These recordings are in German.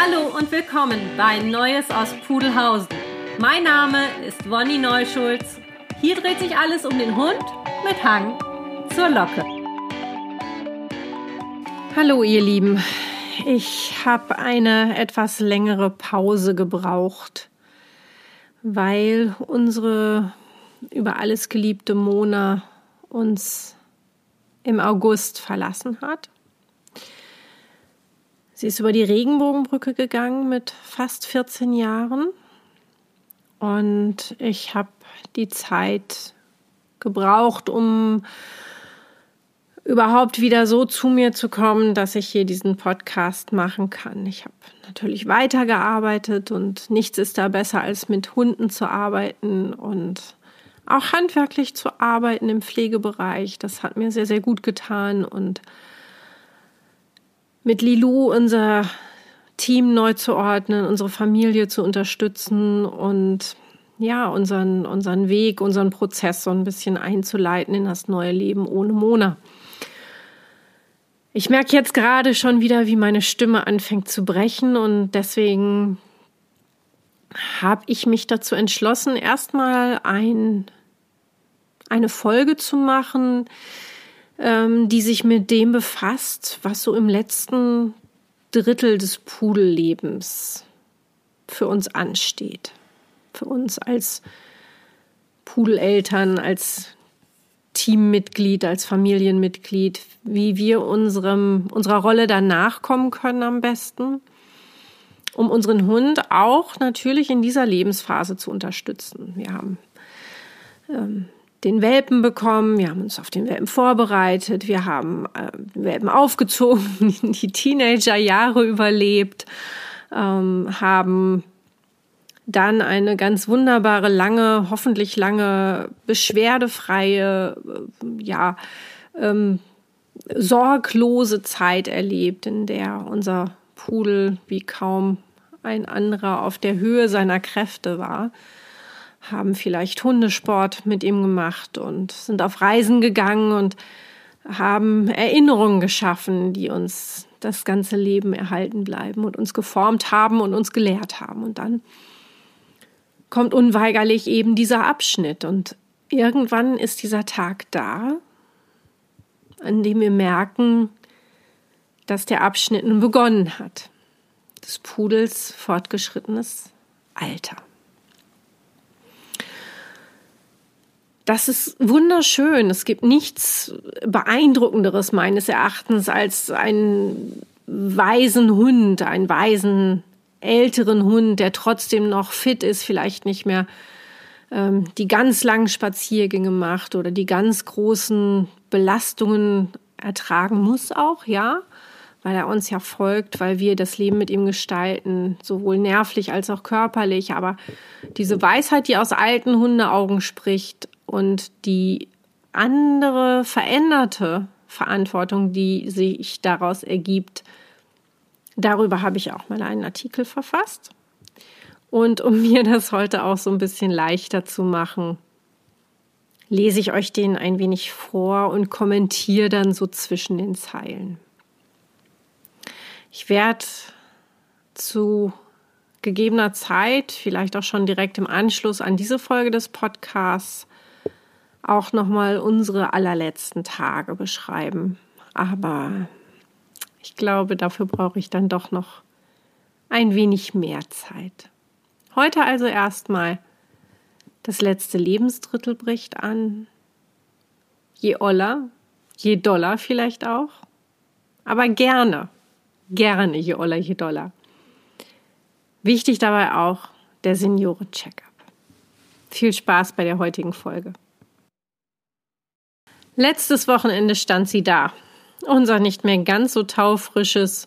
Hallo und willkommen bei Neues aus Pudelhausen. Mein Name ist Wonny Neuschulz. Hier dreht sich alles um den Hund mit Hang zur Locke. Hallo ihr Lieben, ich habe eine etwas längere Pause gebraucht, weil unsere über alles geliebte Mona uns im August verlassen hat. Sie ist über die Regenbogenbrücke gegangen mit fast 14 Jahren und ich habe die Zeit gebraucht, um überhaupt wieder so zu mir zu kommen, dass ich hier diesen Podcast machen kann. Ich habe natürlich weitergearbeitet und nichts ist da besser als mit Hunden zu arbeiten und auch handwerklich zu arbeiten im Pflegebereich. Das hat mir sehr, sehr gut getan und mit Lilou unser Team neu zu ordnen, unsere Familie zu unterstützen und ja, unseren, unseren Weg, unseren Prozess so ein bisschen einzuleiten in das neue Leben ohne Mona. Ich merke jetzt gerade schon wieder, wie meine Stimme anfängt zu brechen und deswegen habe ich mich dazu entschlossen, erstmal ein, eine Folge zu machen, ähm, die sich mit dem befasst, was so im letzten Drittel des Pudellebens für uns ansteht. Für uns als Pudeleltern, als Teammitglied, als Familienmitglied, wie wir unserem, unserer Rolle danach kommen können am besten, um unseren Hund auch natürlich in dieser Lebensphase zu unterstützen. Wir haben ähm, den Welpen bekommen, wir haben uns auf den Welpen vorbereitet, wir haben äh, den Welpen aufgezogen, die Teenagerjahre überlebt, ähm, haben dann eine ganz wunderbare, lange, hoffentlich lange, beschwerdefreie, äh, ja, ähm, sorglose Zeit erlebt, in der unser Pudel wie kaum ein anderer auf der Höhe seiner Kräfte war, haben vielleicht Hundesport mit ihm gemacht und sind auf Reisen gegangen und haben Erinnerungen geschaffen, die uns das ganze Leben erhalten bleiben und uns geformt haben und uns gelehrt haben. Und dann kommt unweigerlich eben dieser Abschnitt und irgendwann ist dieser Tag da, an dem wir merken, dass der Abschnitt nun begonnen hat. Des Pudels fortgeschrittenes Alter. Das ist wunderschön. Es gibt nichts Beeindruckenderes meines Erachtens als einen weisen Hund, einen weisen älteren Hund, der trotzdem noch fit ist, vielleicht nicht mehr ähm, die ganz langen Spaziergänge macht oder die ganz großen Belastungen ertragen muss auch, ja, weil er uns ja folgt, weil wir das Leben mit ihm gestalten, sowohl nervlich als auch körperlich. Aber diese Weisheit, die aus alten Hundeaugen spricht und die andere veränderte Verantwortung, die sich daraus ergibt, Darüber habe ich auch mal einen Artikel verfasst. Und um mir das heute auch so ein bisschen leichter zu machen, lese ich euch den ein wenig vor und kommentiere dann so zwischen den Zeilen. Ich werde zu gegebener Zeit, vielleicht auch schon direkt im Anschluss an diese Folge des Podcasts, auch nochmal unsere allerletzten Tage beschreiben. Aber ich glaube, dafür brauche ich dann doch noch ein wenig mehr Zeit. Heute also erstmal das letzte Lebensdrittel bricht an. Je oller, je doller vielleicht auch. Aber gerne, gerne je oller, je doller. Wichtig dabei auch der Senioren-Checkup. Viel Spaß bei der heutigen Folge. Letztes Wochenende stand sie da, unser nicht mehr ganz so taufrisches,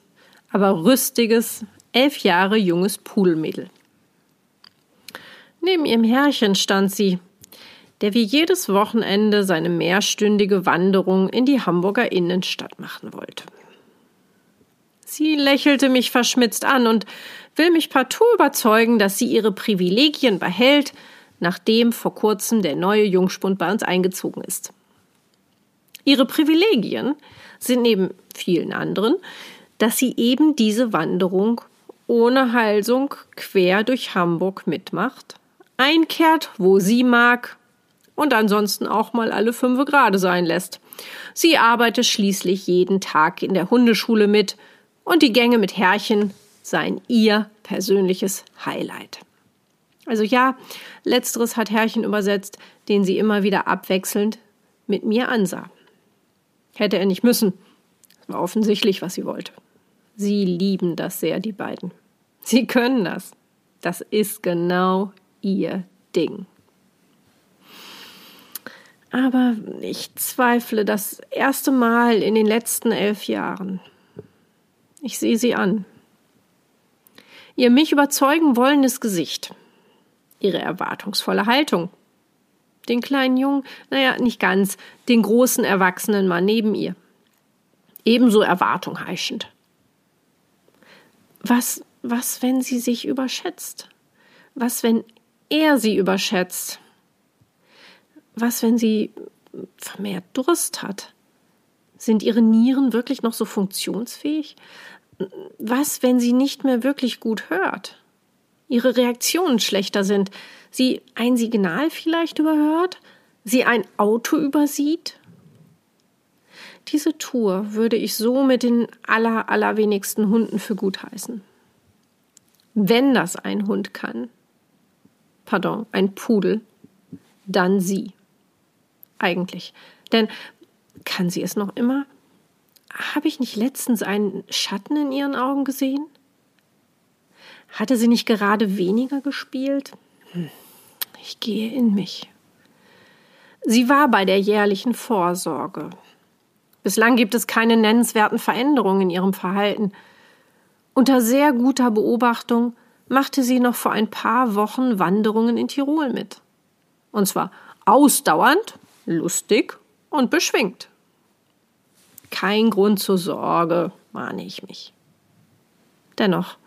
aber rüstiges, elf Jahre junges Pudelmädel. Neben ihrem Herrchen stand sie, der wie jedes Wochenende seine mehrstündige Wanderung in die Hamburger Innenstadt machen wollte. Sie lächelte mich verschmitzt an und will mich partout überzeugen, dass sie ihre Privilegien behält, nachdem vor kurzem der neue Jungspund bei uns eingezogen ist. Ihre Privilegien sind neben vielen anderen, dass sie eben diese Wanderung ohne Halsung quer durch Hamburg mitmacht, einkehrt, wo sie mag und ansonsten auch mal alle fünf Grade sein lässt. Sie arbeitet schließlich jeden Tag in der Hundeschule mit und die Gänge mit Herrchen seien ihr persönliches Highlight. Also ja, letzteres hat Herrchen übersetzt, den sie immer wieder abwechselnd mit mir ansah. Hätte er nicht müssen. Es war offensichtlich, was sie wollte. Sie lieben das sehr, die beiden. Sie können das. Das ist genau ihr Ding. Aber ich zweifle das erste Mal in den letzten elf Jahren. Ich sehe sie an. Ihr mich überzeugen wollendes Gesicht. Ihre erwartungsvolle Haltung. Den kleinen Jungen, naja, nicht ganz, den großen erwachsenen Mann neben ihr. Ebenso Erwartung heischend. Was, was, wenn sie sich überschätzt? Was, wenn er sie überschätzt? Was, wenn sie vermehrt Durst hat? Sind ihre Nieren wirklich noch so funktionsfähig? Was, wenn sie nicht mehr wirklich gut hört? Ihre Reaktionen schlechter sind? Sie ein Signal vielleicht überhört? Sie ein Auto übersieht? Diese Tour würde ich so mit den aller, allerwenigsten Hunden für gut heißen. Wenn das ein Hund kann, pardon, ein Pudel, dann sie. Eigentlich. Denn kann sie es noch immer? Habe ich nicht letztens einen Schatten in ihren Augen gesehen? Hatte sie nicht gerade weniger gespielt? Hm. Ich gehe in mich. Sie war bei der jährlichen Vorsorge. Bislang gibt es keine nennenswerten Veränderungen in ihrem Verhalten. Unter sehr guter Beobachtung machte sie noch vor ein paar Wochen Wanderungen in Tirol mit. Und zwar ausdauernd, lustig und beschwingt. Kein Grund zur Sorge, mahne ich mich. Dennoch,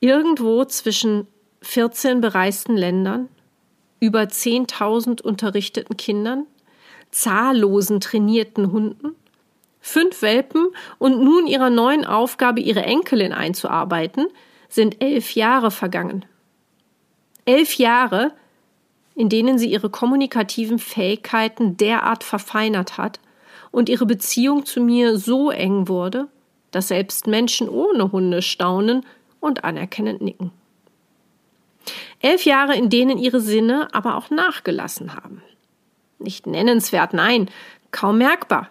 irgendwo zwischen 14 bereisten Ländern, über 10.000 unterrichteten Kindern, zahllosen trainierten Hunden, fünf Welpen und nun ihrer neuen Aufgabe, ihre Enkelin einzuarbeiten, sind elf Jahre vergangen. Elf Jahre, in denen sie ihre kommunikativen Fähigkeiten derart verfeinert hat und ihre Beziehung zu mir so eng wurde, dass selbst Menschen ohne Hunde staunen und anerkennend nicken. Elf Jahre, in denen ihre Sinne aber auch nachgelassen haben. Nicht nennenswert, nein, kaum merkbar.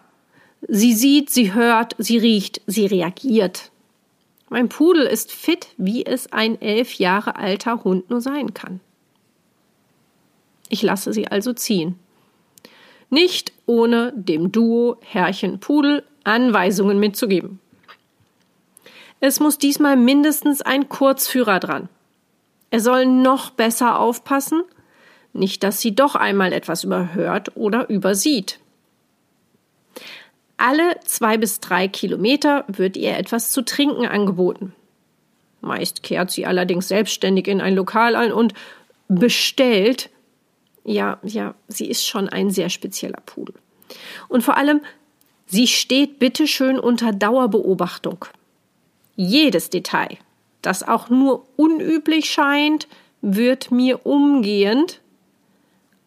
Sie sieht, sie hört, sie riecht, sie reagiert. Mein Pudel ist fit, wie es ein elf Jahre alter Hund nur sein kann. Ich lasse sie also ziehen. Nicht ohne dem Duo Herrchen Pudel Anweisungen mitzugeben. Es muss diesmal mindestens ein Kurzführer dran. Er soll noch besser aufpassen, nicht dass sie doch einmal etwas überhört oder übersieht. Alle zwei bis drei Kilometer wird ihr etwas zu trinken angeboten. Meist kehrt sie allerdings selbstständig in ein Lokal ein und bestellt. Ja, ja, sie ist schon ein sehr spezieller Pudel. Und vor allem, sie steht bitteschön unter Dauerbeobachtung. Jedes Detail, das auch nur unüblich scheint, wird mir umgehend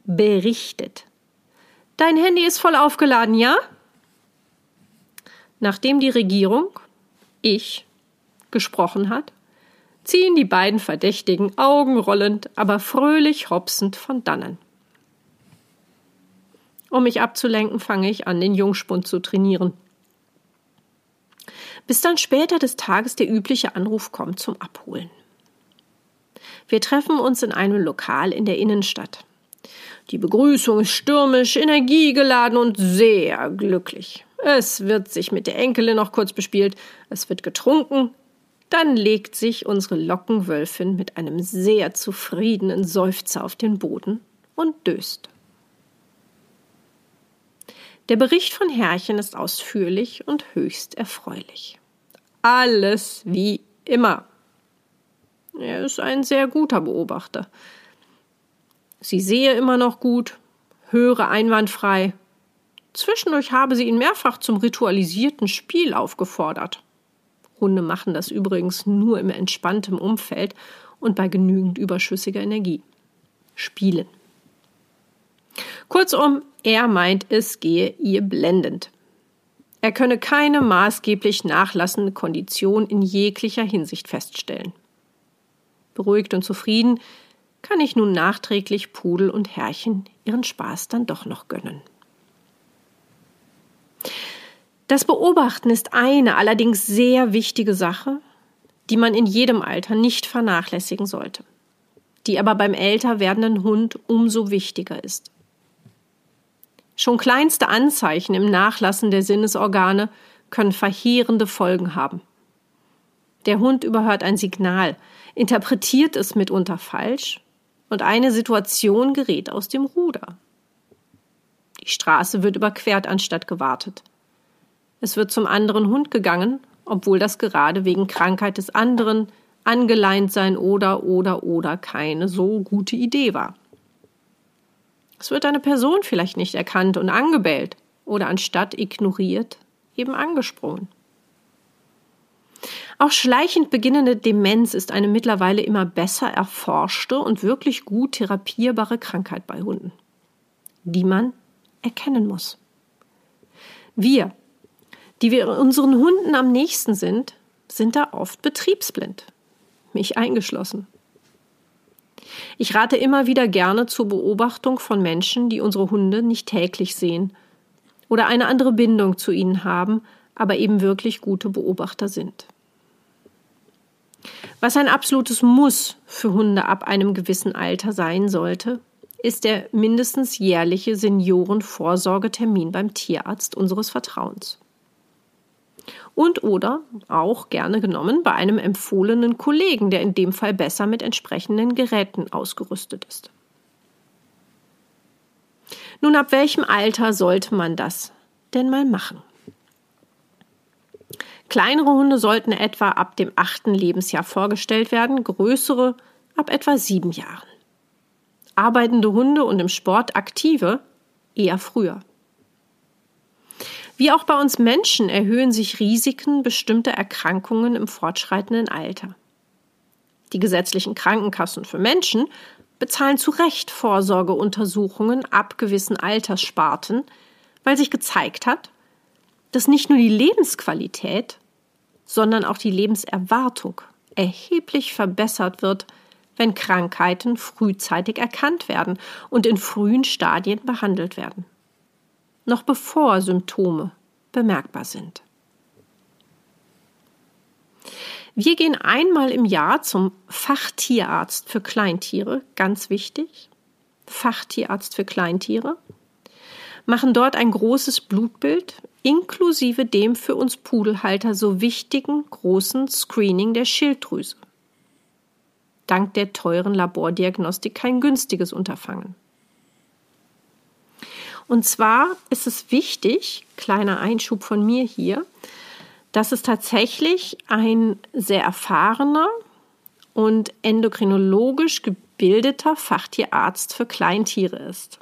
berichtet. Dein Handy ist voll aufgeladen, ja? Nachdem die Regierung, ich, gesprochen hat, ziehen die beiden Verdächtigen augenrollend, aber fröhlich hopsend von dannen. Um mich abzulenken, fange ich an, den Jungspund zu trainieren. Bis dann später des Tages der übliche Anruf kommt zum Abholen. Wir treffen uns in einem Lokal in der Innenstadt. Die Begrüßung ist stürmisch, energiegeladen und sehr glücklich. Es wird sich mit der Enkelin noch kurz bespielt, es wird getrunken, dann legt sich unsere Lockenwölfin mit einem sehr zufriedenen Seufzer auf den Boden und döst. Der Bericht von Herrchen ist ausführlich und höchst erfreulich. Alles wie immer. Er ist ein sehr guter Beobachter. Sie sehe immer noch gut, höre einwandfrei. Zwischendurch habe sie ihn mehrfach zum ritualisierten Spiel aufgefordert. Hunde machen das übrigens nur im entspannten Umfeld und bei genügend überschüssiger Energie. Spielen. Kurzum, er meint, es gehe ihr blendend. Er könne keine maßgeblich nachlassende Kondition in jeglicher Hinsicht feststellen. Beruhigt und zufrieden kann ich nun nachträglich Pudel und Herrchen ihren Spaß dann doch noch gönnen. Das Beobachten ist eine allerdings sehr wichtige Sache, die man in jedem Alter nicht vernachlässigen sollte, die aber beim älter werdenden Hund umso wichtiger ist. Schon kleinste Anzeichen im Nachlassen der Sinnesorgane können verheerende Folgen haben. Der Hund überhört ein Signal, interpretiert es mitunter falsch und eine Situation gerät aus dem Ruder. Die Straße wird überquert anstatt gewartet. Es wird zum anderen Hund gegangen, obwohl das gerade wegen Krankheit des anderen, angeleint sein oder oder oder keine so gute Idee war. Es wird eine Person vielleicht nicht erkannt und angebellt oder anstatt ignoriert eben angesprungen. Auch schleichend beginnende Demenz ist eine mittlerweile immer besser erforschte und wirklich gut therapierbare Krankheit bei Hunden, die man erkennen muss. Wir, die wir unseren Hunden am nächsten sind, sind da oft betriebsblind, mich eingeschlossen. Ich rate immer wieder gerne zur Beobachtung von Menschen, die unsere Hunde nicht täglich sehen oder eine andere Bindung zu ihnen haben, aber eben wirklich gute Beobachter sind. Was ein absolutes Muss für Hunde ab einem gewissen Alter sein sollte, ist der mindestens jährliche Seniorenvorsorgetermin beim Tierarzt unseres Vertrauens und oder auch gerne genommen bei einem empfohlenen Kollegen, der in dem Fall besser mit entsprechenden Geräten ausgerüstet ist. Nun, ab welchem Alter sollte man das denn mal machen? Kleinere Hunde sollten etwa ab dem achten Lebensjahr vorgestellt werden, größere ab etwa sieben Jahren. Arbeitende Hunde und im Sport aktive eher früher. Wie auch bei uns Menschen erhöhen sich Risiken bestimmter Erkrankungen im fortschreitenden Alter. Die gesetzlichen Krankenkassen für Menschen bezahlen zu Recht Vorsorgeuntersuchungen ab gewissen Alterssparten, weil sich gezeigt hat, dass nicht nur die Lebensqualität, sondern auch die Lebenserwartung erheblich verbessert wird, wenn Krankheiten frühzeitig erkannt werden und in frühen Stadien behandelt werden noch bevor Symptome bemerkbar sind. Wir gehen einmal im Jahr zum Fachtierarzt für Kleintiere, ganz wichtig, Fachtierarzt für Kleintiere, machen dort ein großes Blutbild inklusive dem für uns Pudelhalter so wichtigen großen Screening der Schilddrüse. Dank der teuren Labordiagnostik kein günstiges Unterfangen. Und zwar ist es wichtig, kleiner Einschub von mir hier, dass es tatsächlich ein sehr erfahrener und endokrinologisch gebildeter Fachtierarzt für Kleintiere ist.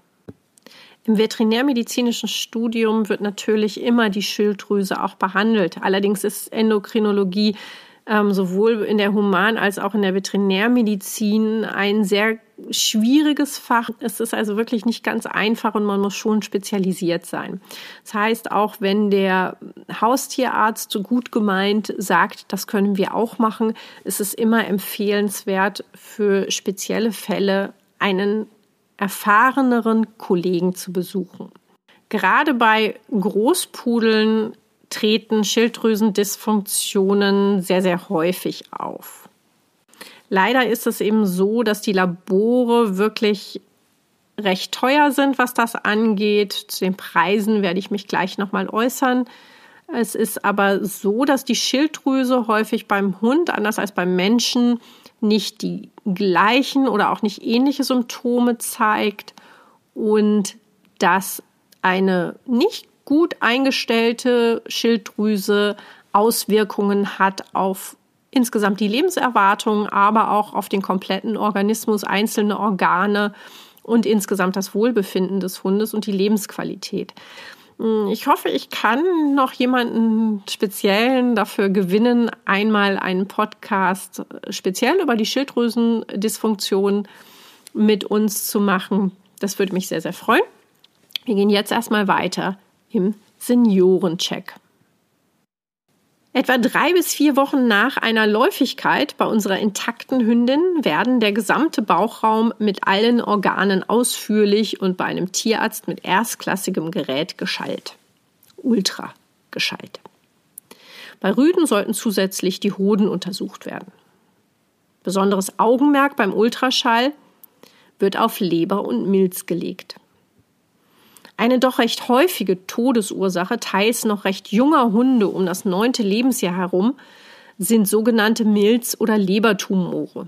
Im veterinärmedizinischen Studium wird natürlich immer die Schilddrüse auch behandelt. Allerdings ist Endokrinologie ähm, sowohl in der Human- als auch in der Veterinärmedizin ein sehr schwieriges Fach. Es ist also wirklich nicht ganz einfach und man muss schon spezialisiert sein. Das heißt, auch wenn der Haustierarzt so gut gemeint sagt, das können wir auch machen, ist es immer empfehlenswert für spezielle Fälle einen erfahreneren Kollegen zu besuchen. Gerade bei Großpudeln treten Schilddrüsendysfunktionen sehr, sehr häufig auf. Leider ist es eben so, dass die Labore wirklich recht teuer sind, was das angeht. Zu den Preisen werde ich mich gleich nochmal äußern. Es ist aber so, dass die Schilddrüse häufig beim Hund, anders als beim Menschen, nicht die gleichen oder auch nicht ähnliche Symptome zeigt und dass eine nicht gut eingestellte Schilddrüse Auswirkungen hat auf insgesamt die Lebenserwartung, aber auch auf den kompletten Organismus, einzelne Organe und insgesamt das Wohlbefinden des Hundes und die Lebensqualität. Hm, ich hoffe, ich kann noch jemanden speziellen dafür gewinnen, einmal einen Podcast speziell über die Schilddrüsendysfunktion mit uns zu machen. Das würde mich sehr, sehr freuen. Wir gehen jetzt erstmal weiter im Seniorencheck. Etwa drei bis vier Wochen nach einer Läufigkeit bei unserer intakten Hündin werden der gesamte Bauchraum mit allen Organen ausführlich und bei einem Tierarzt mit erstklassigem Gerät geschallt. Ultra geschallt. Bei Rüden sollten zusätzlich die Hoden untersucht werden. Besonderes Augenmerk beim Ultraschall wird auf Leber und Milz gelegt. Eine doch recht häufige Todesursache, teils noch recht junger Hunde um das neunte Lebensjahr herum, sind sogenannte Milz- oder Lebertumore.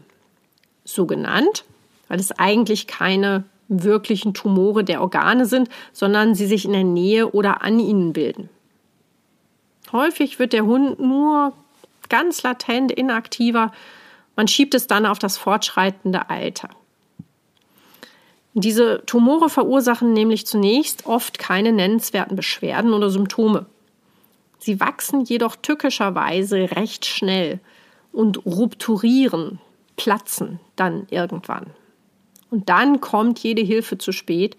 So genannt, weil es eigentlich keine wirklichen Tumore der Organe sind, sondern sie sich in der Nähe oder an ihnen bilden. Häufig wird der Hund nur ganz latent inaktiver. Man schiebt es dann auf das fortschreitende Alter. Diese Tumore verursachen nämlich zunächst oft keine nennenswerten Beschwerden oder Symptome. Sie wachsen jedoch tückischerweise recht schnell und rupturieren, platzen dann irgendwann. Und dann kommt jede Hilfe zu spät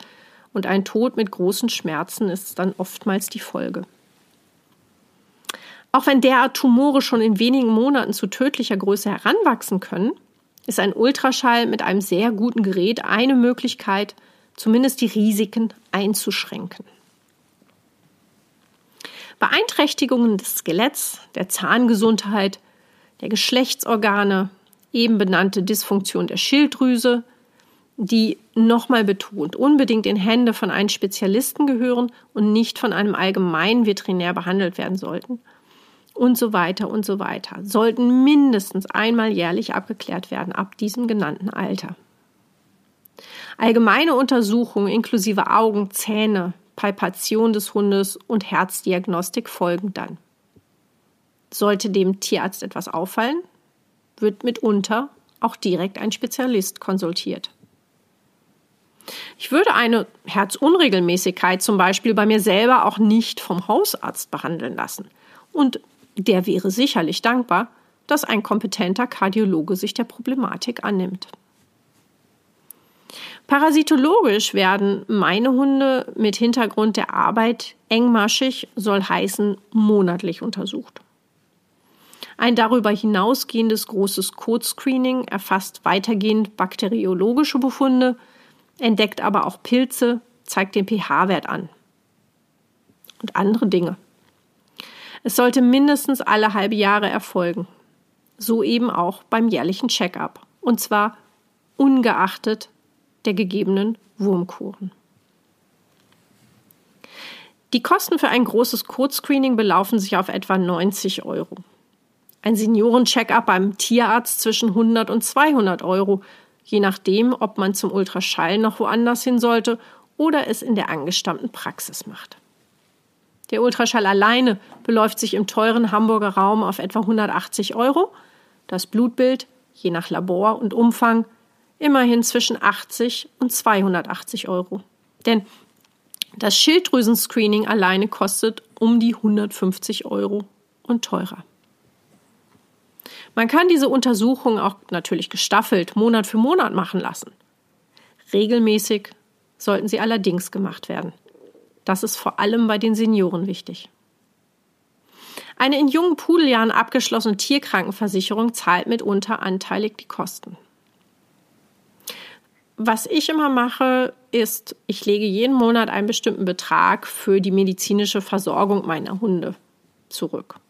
und ein Tod mit großen Schmerzen ist dann oftmals die Folge. Auch wenn derart Tumore schon in wenigen Monaten zu tödlicher Größe heranwachsen können, ist ein Ultraschall mit einem sehr guten Gerät eine Möglichkeit, zumindest die Risiken einzuschränken. Beeinträchtigungen des Skeletts, der Zahngesundheit, der Geschlechtsorgane, eben benannte Dysfunktion der Schilddrüse, die nochmal betont unbedingt in Hände von einem Spezialisten gehören und nicht von einem allgemeinen Veterinär behandelt werden sollten und so weiter und so weiter, sollten mindestens einmal jährlich abgeklärt werden ab diesem genannten Alter. Allgemeine Untersuchungen inklusive Augen, Zähne, Palpation des Hundes und Herzdiagnostik folgen dann. Sollte dem Tierarzt etwas auffallen, wird mitunter auch direkt ein Spezialist konsultiert. Ich würde eine Herzunregelmäßigkeit zum Beispiel bei mir selber auch nicht vom Hausarzt behandeln lassen. Und der wäre sicherlich dankbar, dass ein kompetenter Kardiologe sich der Problematik annimmt. Parasitologisch werden meine Hunde mit Hintergrund der Arbeit engmaschig, soll heißen monatlich untersucht. Ein darüber hinausgehendes großes Code-Screening erfasst weitergehend bakteriologische Befunde, entdeckt aber auch Pilze, zeigt den pH-Wert an und andere Dinge. Es sollte mindestens alle halbe Jahre erfolgen. So eben auch beim jährlichen Check-up. Und zwar ungeachtet der gegebenen Wurmkuren. Die Kosten für ein großes Code-Screening belaufen sich auf etwa 90 Euro. Ein Senioren-Check-up beim Tierarzt zwischen 100 und 200 Euro, je nachdem, ob man zum Ultraschall noch woanders hin sollte oder es in der angestammten Praxis macht. Der Ultraschall alleine beläuft sich im teuren Hamburger Raum auf etwa 180 Euro. Das Blutbild, je nach Labor und Umfang, immerhin zwischen 80 und 280 Euro. Denn das Schilddrüsenscreening alleine kostet um die 150 Euro und teurer. Man kann diese Untersuchung auch natürlich gestaffelt Monat für Monat machen lassen. Regelmäßig sollten sie allerdings gemacht werden. Das ist vor allem bei den Senioren wichtig. Eine in jungen Pudeljahren abgeschlossene Tierkrankenversicherung zahlt mitunter anteilig die Kosten. Was ich immer mache, ist, ich lege jeden Monat einen bestimmten Betrag für die medizinische Versorgung meiner Hunde zurück.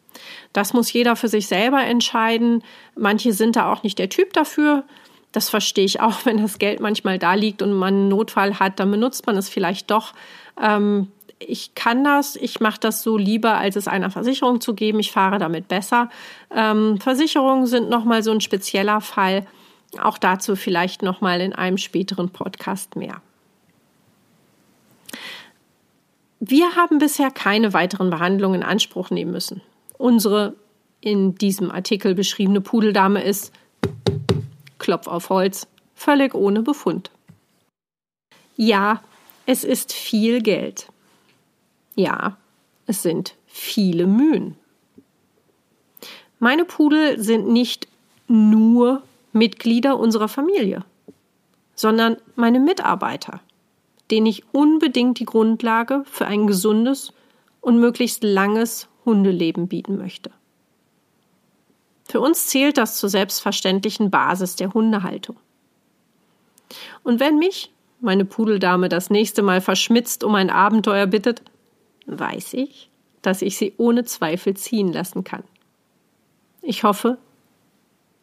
Das muss jeder für sich selber entscheiden. Manche sind da auch nicht der Typ dafür. Das verstehe ich auch, wenn das Geld manchmal da liegt und man einen Notfall hat, dann benutzt man es vielleicht doch. Ähm, ich kann das, ich mache das so lieber, als es einer Versicherung zu geben. Ich fahre damit besser. Ähm, Versicherungen sind nochmal so ein spezieller Fall. Auch dazu vielleicht nochmal in einem späteren Podcast mehr. Wir haben bisher keine weiteren Behandlungen in Anspruch nehmen müssen. Unsere in diesem Artikel beschriebene Pudeldame ist, Klopf auf Holz, völlig ohne Befund. Ja, es ist viel Geld. Ja, es sind viele Mühen. Meine Pudel sind nicht nur Mitglieder unserer Familie, sondern meine Mitarbeiter, denen ich unbedingt die Grundlage für ein gesundes und möglichst langes Hundeleben bieten möchte. Für uns zählt das zur selbstverständlichen Basis der Hundehaltung. Und wenn mich meine Pudeldame das nächste Mal verschmitzt um ein Abenteuer bittet, weiß ich, dass ich sie ohne Zweifel ziehen lassen kann. Ich hoffe,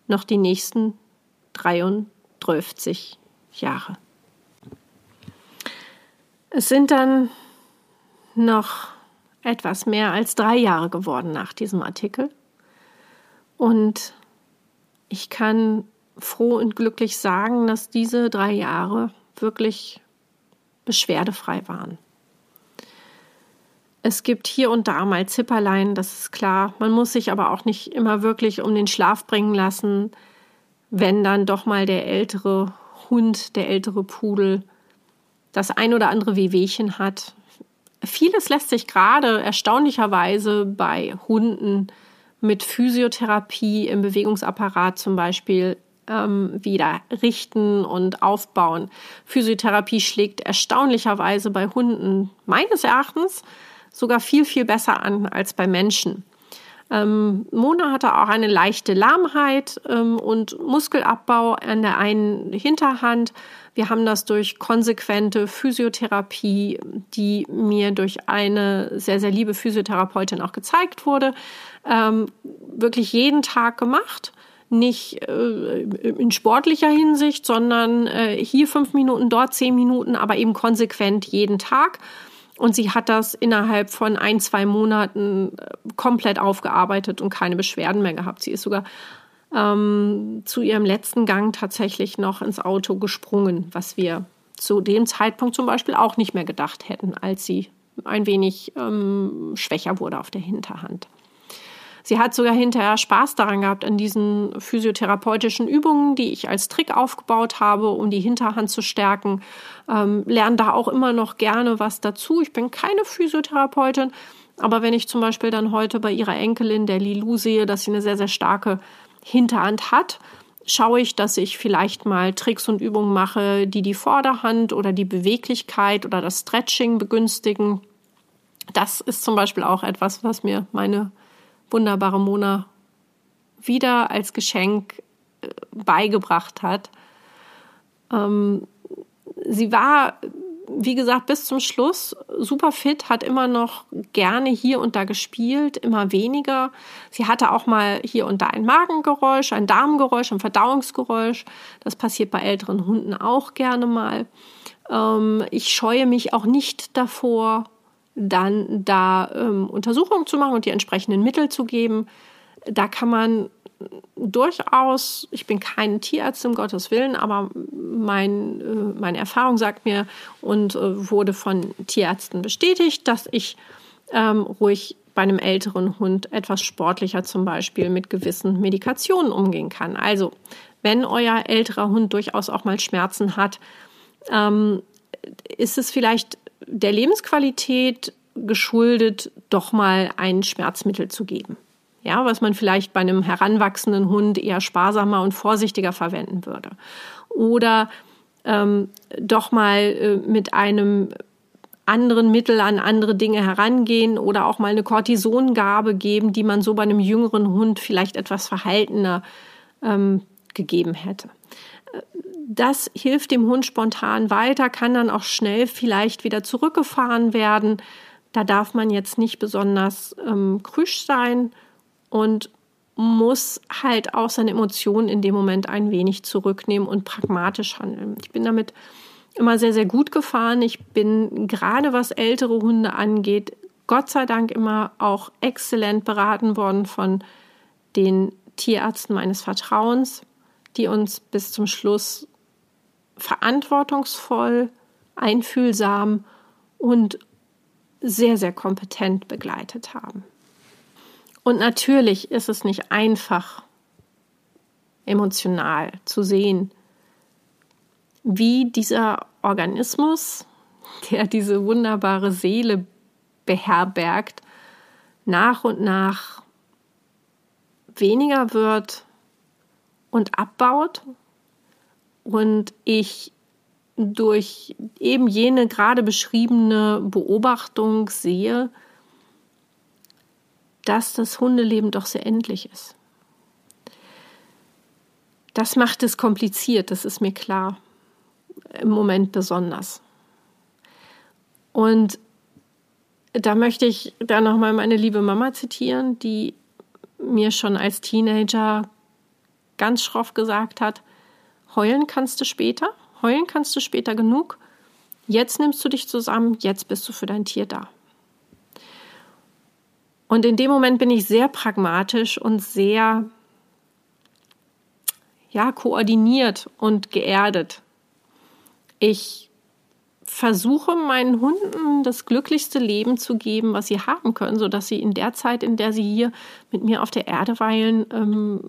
noch die nächsten 33 Jahre. Es sind dann noch etwas mehr als drei Jahre geworden nach diesem Artikel. Und ich kann froh und glücklich sagen, dass diese drei Jahre wirklich beschwerdefrei waren. Es gibt hier und da mal Zipperlein, das ist klar. Man muss sich aber auch nicht immer wirklich um den Schlaf bringen lassen, wenn dann doch mal der ältere Hund, der ältere Pudel das ein oder andere Wehwehchen hat. Vieles lässt sich gerade erstaunlicherweise bei Hunden mit Physiotherapie im Bewegungsapparat zum Beispiel ähm, wieder richten und aufbauen. Physiotherapie schlägt erstaunlicherweise bei Hunden meines Erachtens sogar viel, viel besser an als bei Menschen. Ähm, Mona hatte auch eine leichte Lahmheit ähm, und Muskelabbau an der einen Hinterhand. Wir haben das durch konsequente Physiotherapie, die mir durch eine sehr, sehr liebe Physiotherapeutin auch gezeigt wurde, ähm, wirklich jeden Tag gemacht nicht äh, in sportlicher Hinsicht, sondern äh, hier fünf Minuten, dort zehn Minuten, aber eben konsequent jeden Tag. Und sie hat das innerhalb von ein, zwei Monaten äh, komplett aufgearbeitet und keine Beschwerden mehr gehabt. Sie ist sogar ähm, zu ihrem letzten Gang tatsächlich noch ins Auto gesprungen, was wir zu dem Zeitpunkt zum Beispiel auch nicht mehr gedacht hätten, als sie ein wenig ähm, schwächer wurde auf der Hinterhand. Sie hat sogar hinterher Spaß daran gehabt, an diesen physiotherapeutischen Übungen, die ich als Trick aufgebaut habe, um die Hinterhand zu stärken. Ähm, lerne da auch immer noch gerne was dazu. Ich bin keine Physiotherapeutin, aber wenn ich zum Beispiel dann heute bei ihrer Enkelin, der Lilou, sehe, dass sie eine sehr, sehr starke Hinterhand hat, schaue ich, dass ich vielleicht mal Tricks und Übungen mache, die die Vorderhand oder die Beweglichkeit oder das Stretching begünstigen. Das ist zum Beispiel auch etwas, was mir meine wunderbare Mona wieder als Geschenk äh, beigebracht hat. Ähm, sie war, wie gesagt, bis zum Schluss super fit, hat immer noch gerne hier und da gespielt, immer weniger. Sie hatte auch mal hier und da ein Magengeräusch, ein Darmgeräusch, ein Verdauungsgeräusch. Das passiert bei älteren Hunden auch gerne mal. Ähm, ich scheue mich auch nicht davor, dann da ähm, Untersuchungen zu machen und die entsprechenden Mittel zu geben. Da kann man durchaus, ich bin kein Tierarzt um Gottes Willen, aber mein, äh, meine Erfahrung sagt mir und äh, wurde von Tierärzten bestätigt, dass ich ähm, ruhig bei einem älteren Hund etwas sportlicher zum Beispiel mit gewissen Medikationen umgehen kann. Also, wenn euer älterer Hund durchaus auch mal Schmerzen hat, ähm, ist es vielleicht der Lebensqualität geschuldet, doch mal ein Schmerzmittel zu geben. Ja, was man vielleicht bei einem heranwachsenden Hund eher sparsamer und vorsichtiger verwenden würde. Oder ähm, doch mal äh, mit einem anderen Mittel an andere Dinge herangehen oder auch mal eine Cortisongabe geben, die man so bei einem jüngeren Hund vielleicht etwas verhaltener ähm, gegeben hätte das hilft dem Hund spontan weiter, kann dann auch schnell vielleicht wieder zurückgefahren werden. Da darf man jetzt nicht besonders ähm, krüsch sein und muss halt auch seine Emotionen in dem Moment ein wenig zurücknehmen und pragmatisch handeln. Ich bin damit immer sehr, sehr gut gefahren. Ich bin gerade was ältere Hunde angeht, Gott sei Dank immer auch exzellent beraten worden von den Tierärzten meines Vertrauens, die uns bis zum Schluss verantwortungsvoll, einfühlsam und sehr, sehr kompetent begleitet haben. Und natürlich ist es nicht einfach, emotional zu sehen, wie dieser Organismus, der diese wunderbare Seele beherbergt, nach und nach weniger wird und abbaut und ich durch eben jene gerade beschriebene Beobachtung sehe, dass das Hundeleben doch sehr endlich ist. Das macht es kompliziert, das ist mir klar. Im Moment besonders. Und da möchte ich dann nochmal meine liebe Mama zitieren, die mir schon als Teenager ganz schroff gesagt hat, heulen kannst du später, heulen kannst du später genug, jetzt nimmst du dich zusammen, jetzt bist du für dein Tier da. Und in dem Moment bin ich sehr pragmatisch und sehr ja, koordiniert und geerdet. Ich versuche meinen Hunden das glücklichste Leben zu geben, was sie haben können, sodass sie in der Zeit, in der sie hier mit mir auf der Erde weilen, ähm,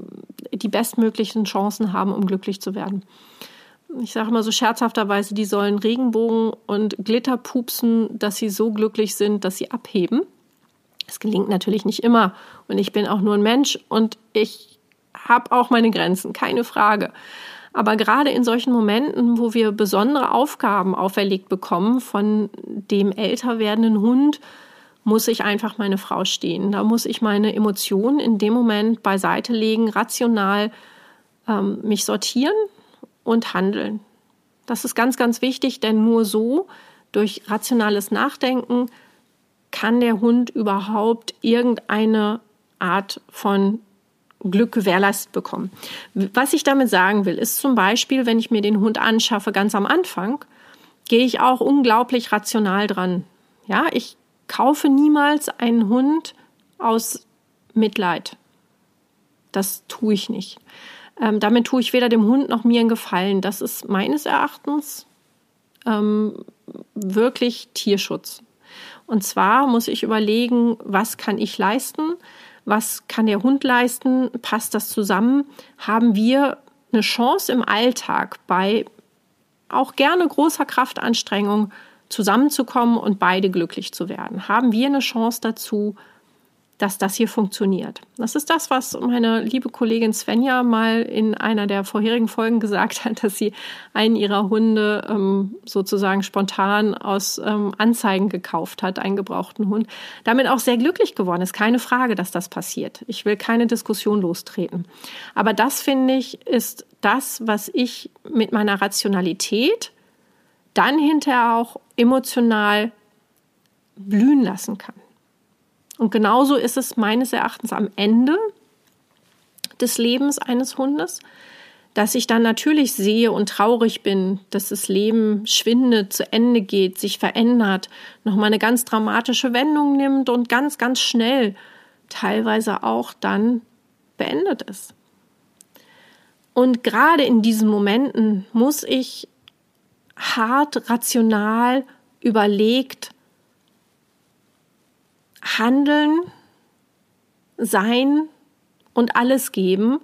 die bestmöglichen Chancen haben, um glücklich zu werden. Ich sage immer so scherzhafterweise, die sollen Regenbogen und Glitter pupsen, dass sie so glücklich sind, dass sie abheben. Es gelingt natürlich nicht immer und ich bin auch nur ein Mensch und ich habe auch meine Grenzen, keine Frage. Aber gerade in solchen Momenten, wo wir besondere Aufgaben auferlegt bekommen von dem älter werdenden Hund, muss ich einfach meine Frau stehen. Da muss ich meine Emotionen in dem Moment beiseite legen, rational ähm, mich sortieren und handeln. Das ist ganz, ganz wichtig, denn nur so, durch rationales Nachdenken, kann der Hund überhaupt irgendeine Art von Glück gewährleistet bekommen. Was ich damit sagen will, ist zum Beispiel, wenn ich mir den Hund anschaffe, ganz am Anfang, gehe ich auch unglaublich rational dran. Ja, ich kaufe niemals einen Hund aus Mitleid. Das tue ich nicht. Ähm, damit tue ich weder dem Hund noch mir einen Gefallen. Das ist meines Erachtens ähm, wirklich Tierschutz. Und zwar muss ich überlegen, was kann ich leisten? Was kann der Hund leisten, passt das zusammen, haben wir eine Chance im Alltag bei auch gerne großer Kraftanstrengung zusammenzukommen und beide glücklich zu werden. Haben wir eine Chance dazu, dass das hier funktioniert. Das ist das, was meine liebe Kollegin Svenja mal in einer der vorherigen Folgen gesagt hat, dass sie einen ihrer Hunde ähm, sozusagen spontan aus ähm, Anzeigen gekauft hat, einen gebrauchten Hund. Damit auch sehr glücklich geworden ist. Keine Frage, dass das passiert. Ich will keine Diskussion lostreten. Aber das, finde ich, ist das, was ich mit meiner Rationalität dann hinterher auch emotional blühen lassen kann. Und genauso ist es meines Erachtens am Ende des Lebens eines Hundes, dass ich dann natürlich sehe und traurig bin, dass das Leben schwindet, zu Ende geht, sich verändert, nochmal eine ganz dramatische Wendung nimmt und ganz, ganz schnell teilweise auch dann beendet ist. Und gerade in diesen Momenten muss ich hart, rational, überlegt handeln, sein und alles geben,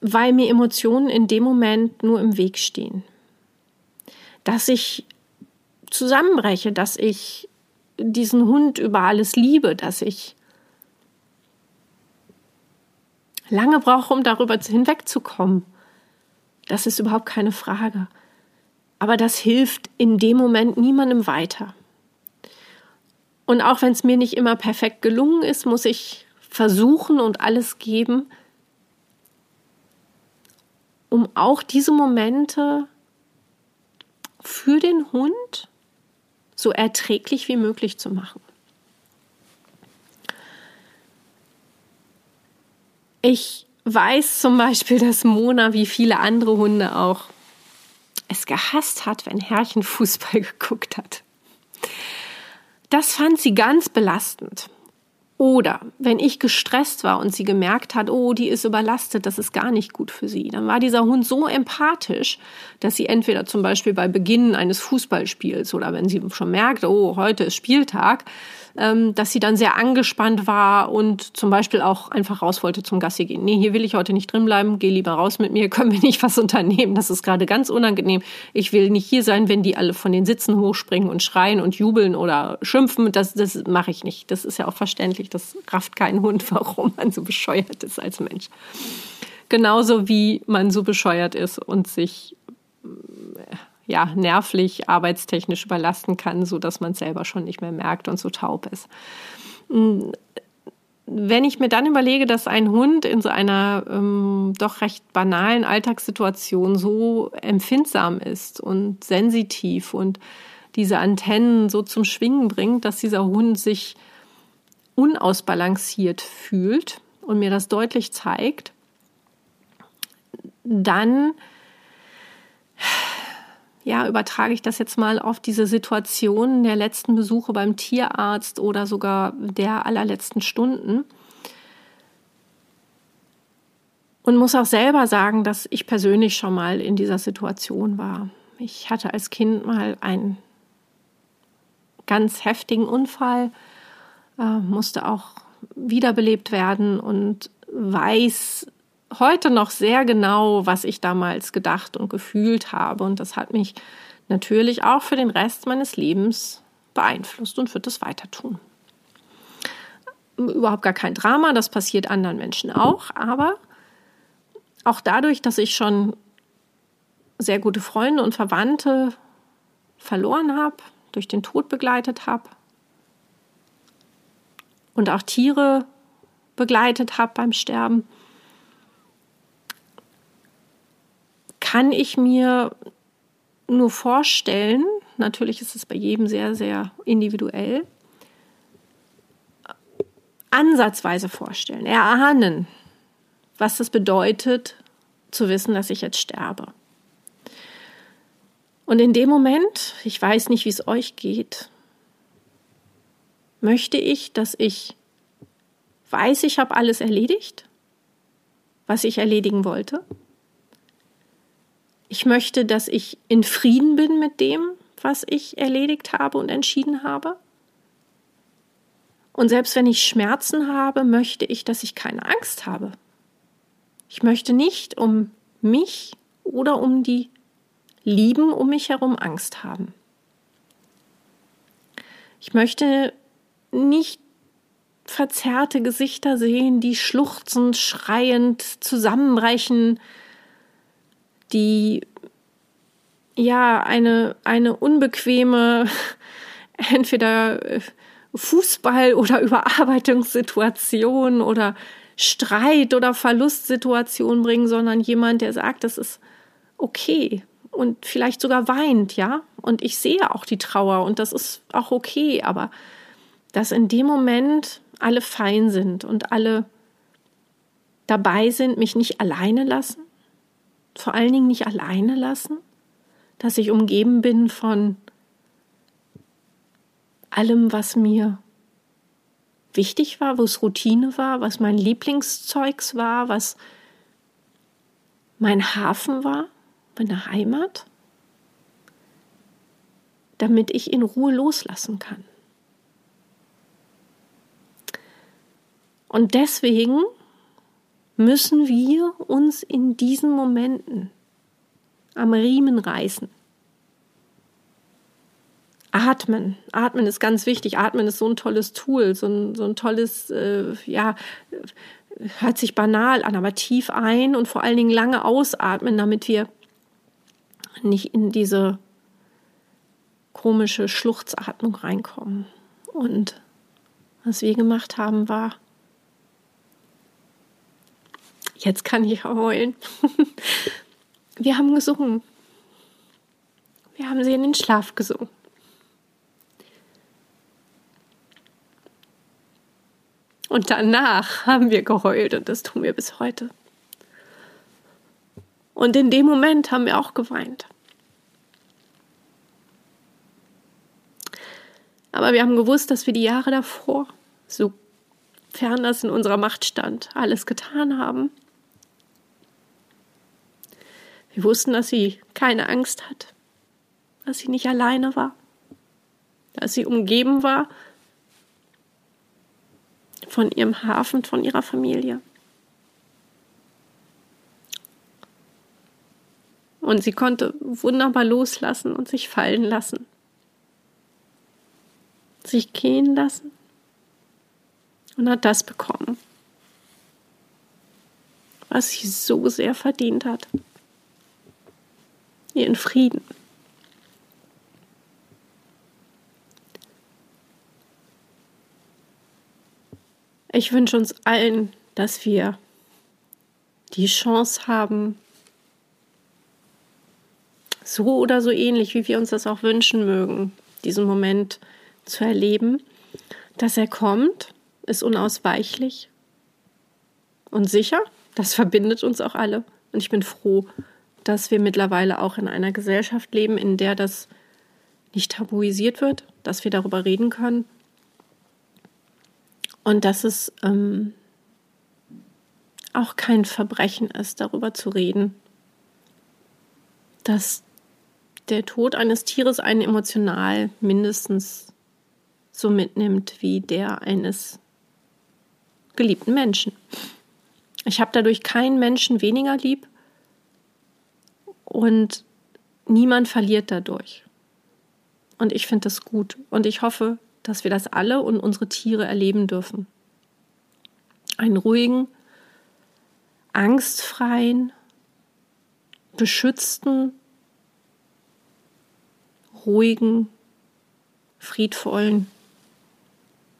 weil mir Emotionen in dem Moment nur im Weg stehen. Dass ich zusammenbreche, dass ich diesen Hund über alles liebe, dass ich lange brauche, um darüber hinwegzukommen. Das ist überhaupt keine Frage. Aber das hilft in dem Moment niemandem weiter. Und auch wenn es mir nicht immer perfekt gelungen ist, muss ich versuchen und alles geben, um auch diese Momente für den Hund so erträglich wie möglich zu machen. Ich weiß zum Beispiel, dass Mona wie viele andere Hunde auch es gehasst hat, wenn Herrchen Fußball geguckt hat. Das fand sie ganz belastend. Oder wenn ich gestresst war und sie gemerkt hat, oh, die ist überlastet, das ist gar nicht gut für sie, dann war dieser Hund so empathisch, dass sie entweder zum Beispiel bei Beginn eines Fußballspiels oder wenn sie schon merkt, oh, heute ist Spieltag, ähm, dass sie dann sehr angespannt war und zum Beispiel auch einfach raus wollte zum Gassi gehen. Nee, hier will ich heute nicht drin bleiben, geh lieber raus mit mir, können wir nicht was unternehmen, das ist gerade ganz unangenehm. Ich will nicht hier sein, wenn die alle von den Sitzen hochspringen und schreien und jubeln oder schimpfen, das, das mache ich nicht. Das ist ja auch verständlich, das rafft kein Hund, warum man so bescheuert ist als Mensch. Genauso wie man so bescheuert ist und sich ja, nervlich, arbeitstechnisch überlasten kann, so dass man es selber schon nicht mehr merkt und so taub ist. Hm, wenn ich mir dann überlege, dass ein Hund in so einer ähm, doch recht banalen Alltagssituation so empfindsam ist und sensitiv und diese Antennen so zum Schwingen bringt, dass dieser Hund sich unausbalanciert fühlt und mir das deutlich zeigt, dann ja, übertrage ich das jetzt mal auf diese Situation der letzten Besuche beim Tierarzt oder sogar der allerletzten Stunden. Und muss auch selber sagen, dass ich persönlich schon mal in dieser Situation war. Ich hatte als Kind mal einen ganz heftigen Unfall, äh, musste auch wiederbelebt werden und weiß heute noch sehr genau, was ich damals gedacht und gefühlt habe. Und das hat mich natürlich auch für den Rest meines Lebens beeinflusst und wird es weiter tun. Überhaupt gar kein Drama, das passiert anderen Menschen auch, aber auch dadurch, dass ich schon sehr gute Freunde und Verwandte verloren habe, durch den Tod begleitet habe und auch Tiere begleitet habe beim Sterben, kann ich mir nur vorstellen, natürlich ist es bei jedem sehr, sehr individuell, ansatzweise vorstellen, erahnen, was das bedeutet, zu wissen, dass ich jetzt sterbe. Und in dem Moment, ich weiß nicht, wie es euch geht, möchte ich, dass ich weiß, ich habe alles erledigt, was ich erledigen wollte. Ich möchte, dass ich in Frieden bin mit dem, was ich erledigt habe und entschieden habe. Und selbst wenn ich Schmerzen habe, möchte ich, dass ich keine Angst habe. Ich möchte nicht um mich oder um die Lieben um mich herum Angst haben. Ich möchte nicht verzerrte Gesichter sehen, die schluchzend, schreiend zusammenbrechen, die ja eine, eine unbequeme, entweder äh, Fußball- oder Überarbeitungssituation oder Streit oder Verlustsituation bringen, sondern jemand, der sagt, das ist okay und vielleicht sogar weint, ja. Und ich sehe auch die Trauer und das ist auch okay, aber dass in dem Moment alle fein sind und alle dabei sind, mich nicht alleine lassen, vor allen Dingen nicht alleine lassen, dass ich umgeben bin von allem, was mir wichtig war, wo es Routine war, was mein Lieblingszeugs war, was mein Hafen war, meine Heimat, damit ich in Ruhe loslassen kann. Und deswegen müssen wir uns in diesen Momenten am Riemen reißen. Atmen. Atmen ist ganz wichtig. Atmen ist so ein tolles Tool, so ein, so ein tolles, äh, ja, hört sich banal an, aber tief ein und vor allen Dingen lange ausatmen, damit wir nicht in diese komische Schluchzatmung reinkommen. Und was wir gemacht haben, war Jetzt kann ich heulen. Wir haben gesungen. Wir haben sie in den Schlaf gesungen. Und danach haben wir geheult und das tun wir bis heute. Und in dem Moment haben wir auch geweint. Aber wir haben gewusst, dass wir die Jahre davor, sofern das in unserer Macht stand, alles getan haben, wir wussten, dass sie keine Angst hat, dass sie nicht alleine war, dass sie umgeben war von ihrem Hafen, von ihrer Familie. Und sie konnte wunderbar loslassen und sich fallen lassen. Sich gehen lassen. Und hat das bekommen, was sie so sehr verdient hat. Ihren Frieden. Ich wünsche uns allen, dass wir die Chance haben, so oder so ähnlich, wie wir uns das auch wünschen mögen, diesen Moment zu erleben, dass er kommt, ist unausweichlich und sicher. Das verbindet uns auch alle. Und ich bin froh, dass wir mittlerweile auch in einer Gesellschaft leben, in der das nicht tabuisiert wird, dass wir darüber reden können und dass es ähm, auch kein Verbrechen ist, darüber zu reden, dass der Tod eines Tieres einen emotional mindestens so mitnimmt wie der eines geliebten Menschen. Ich habe dadurch keinen Menschen weniger lieb und niemand verliert dadurch. Und ich finde das gut und ich hoffe, dass wir das alle und unsere Tiere erleben dürfen. Einen ruhigen, angstfreien, beschützten, ruhigen, friedvollen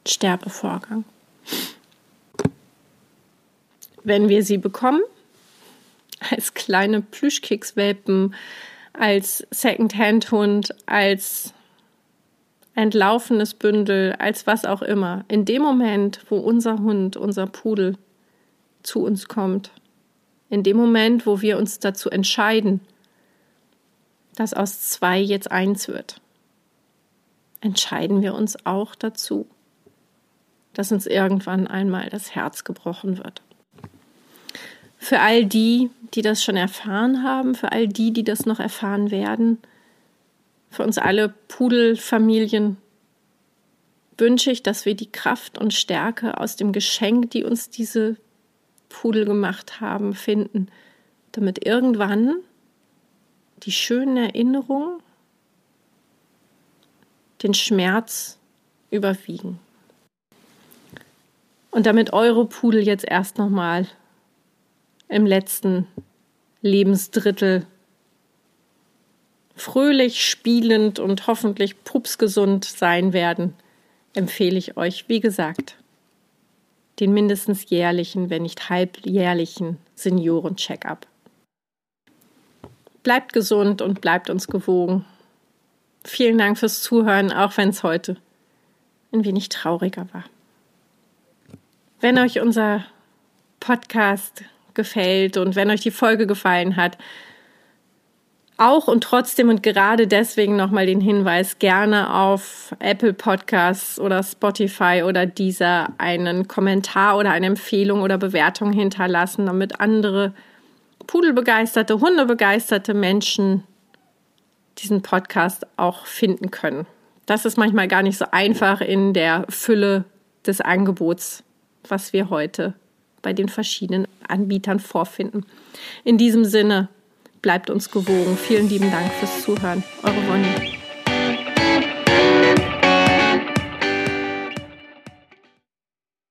Sterbevorgang. Wenn wir sie bekommen, als kleine Plüschkekswelpen, als Second-Hand-Hund, als entlaufenes Bündel, als was auch immer. In dem Moment, wo unser Hund, unser Pudel zu uns kommt, in dem Moment, wo wir uns dazu entscheiden, dass aus zwei jetzt eins wird, entscheiden wir uns auch dazu, dass uns irgendwann einmal das Herz gebrochen wird. Für all die, die das schon erfahren haben, für all die, die das noch erfahren werden, für uns alle Pudelfamilien wünsche ich, dass wir die Kraft und Stärke aus dem Geschenk, die uns diese Pudel gemacht haben, finden, damit irgendwann die schönen Erinnerungen den Schmerz überwiegen. Und damit eure Pudel jetzt erst nochmal im letzten Lebensdrittel fröhlich, spielend und hoffentlich pupsgesund sein werden, empfehle ich euch, wie gesagt, den mindestens jährlichen, wenn nicht halbjährlichen Senioren-Check-up. Bleibt gesund und bleibt uns gewogen. Vielen Dank fürs Zuhören, auch wenn es heute ein wenig trauriger war. Wenn euch unser Podcast gefällt und wenn euch die Folge gefallen hat, auch und trotzdem und gerade deswegen nochmal den Hinweis, gerne auf Apple Podcasts oder Spotify oder dieser einen Kommentar oder eine Empfehlung oder Bewertung hinterlassen, damit andere pudelbegeisterte, hundebegeisterte Menschen diesen Podcast auch finden können. Das ist manchmal gar nicht so einfach in der Fülle des Angebots, was wir heute bei den verschiedenen Anbietern vorfinden. In diesem Sinne, Bleibt uns gewogen. Vielen lieben Dank fürs Zuhören. Eure Ronny.